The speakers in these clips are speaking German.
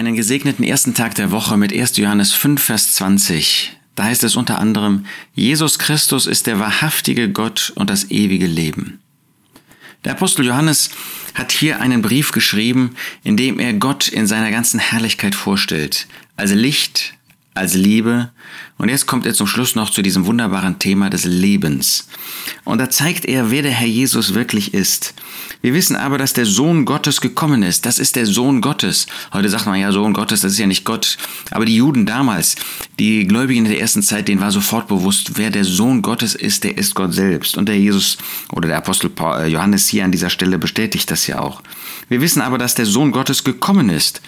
einen gesegneten ersten Tag der Woche mit 1. Johannes 5, Vers 20. Da heißt es unter anderem, Jesus Christus ist der wahrhaftige Gott und das ewige Leben. Der Apostel Johannes hat hier einen Brief geschrieben, in dem er Gott in seiner ganzen Herrlichkeit vorstellt, als Licht, als Liebe. Und jetzt kommt er zum Schluss noch zu diesem wunderbaren Thema des Lebens. Und da zeigt er, wer der Herr Jesus wirklich ist. Wir wissen aber, dass der Sohn Gottes gekommen ist. Das ist der Sohn Gottes. Heute sagt man ja Sohn Gottes, das ist ja nicht Gott. Aber die Juden damals, die Gläubigen der ersten Zeit, denen war sofort bewusst, wer der Sohn Gottes ist, der ist Gott selbst. Und der Jesus oder der Apostel äh, Johannes hier an dieser Stelle bestätigt das ja auch. Wir wissen aber, dass der Sohn Gottes gekommen ist.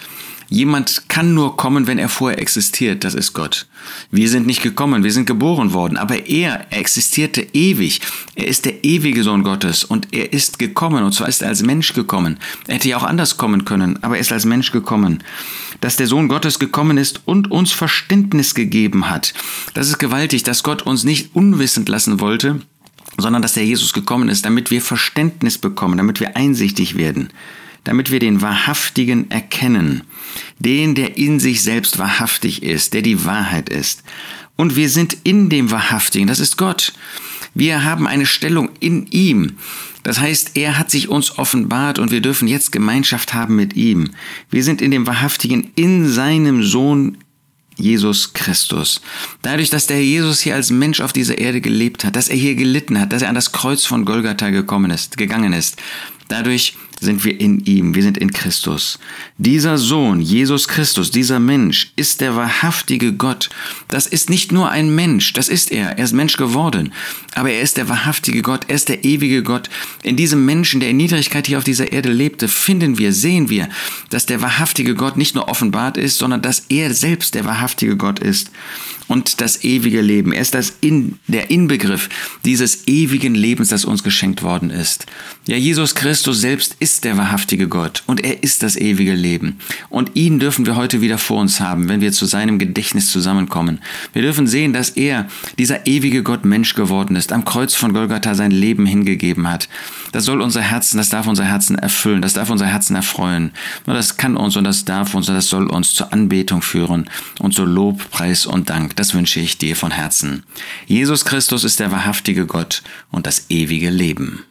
Jemand kann nur kommen, wenn er vorher existiert. Das ist Gott. Wir sind nicht gekommen, wir sind geboren worden, aber er existierte ewig. Er ist der ewige Sohn Gottes und er ist gekommen und zwar ist er als Mensch gekommen. Er hätte ja auch anders kommen können, aber er ist als Mensch gekommen. Dass der Sohn Gottes gekommen ist und uns Verständnis gegeben hat. Das ist gewaltig, dass Gott uns nicht unwissend lassen wollte, sondern dass der Jesus gekommen ist, damit wir Verständnis bekommen, damit wir einsichtig werden damit wir den Wahrhaftigen erkennen, den, der in sich selbst wahrhaftig ist, der die Wahrheit ist. Und wir sind in dem Wahrhaftigen, das ist Gott. Wir haben eine Stellung in ihm. Das heißt, er hat sich uns offenbart und wir dürfen jetzt Gemeinschaft haben mit ihm. Wir sind in dem Wahrhaftigen, in seinem Sohn Jesus Christus. Dadurch, dass der Jesus hier als Mensch auf dieser Erde gelebt hat, dass er hier gelitten hat, dass er an das Kreuz von Golgatha gekommen ist, gegangen ist, dadurch sind wir in ihm, wir sind in Christus. Dieser Sohn, Jesus Christus, dieser Mensch ist der wahrhaftige Gott. Das ist nicht nur ein Mensch, das ist er, er ist Mensch geworden, aber er ist der wahrhaftige Gott, er ist der ewige Gott. In diesem Menschen, der in Niedrigkeit hier auf dieser Erde lebte, finden wir, sehen wir, dass der wahrhaftige Gott nicht nur offenbart ist, sondern dass er selbst der wahrhaftige Gott ist und das ewige Leben. Er ist das in, der Inbegriff dieses ewigen Lebens, das uns geschenkt worden ist. Ja, Jesus Christus selbst ist ist der wahrhaftige Gott und er ist das ewige Leben. Und ihn dürfen wir heute wieder vor uns haben, wenn wir zu seinem Gedächtnis zusammenkommen. Wir dürfen sehen, dass er, dieser ewige Gott, Mensch geworden ist, am Kreuz von Golgatha sein Leben hingegeben hat. Das soll unser Herzen, das darf unser Herzen erfüllen, das darf unser Herzen erfreuen. Nur das kann uns und das darf uns und das soll uns zur Anbetung führen und zu Lob, Preis und Dank. Das wünsche ich dir von Herzen. Jesus Christus ist der wahrhaftige Gott und das ewige Leben.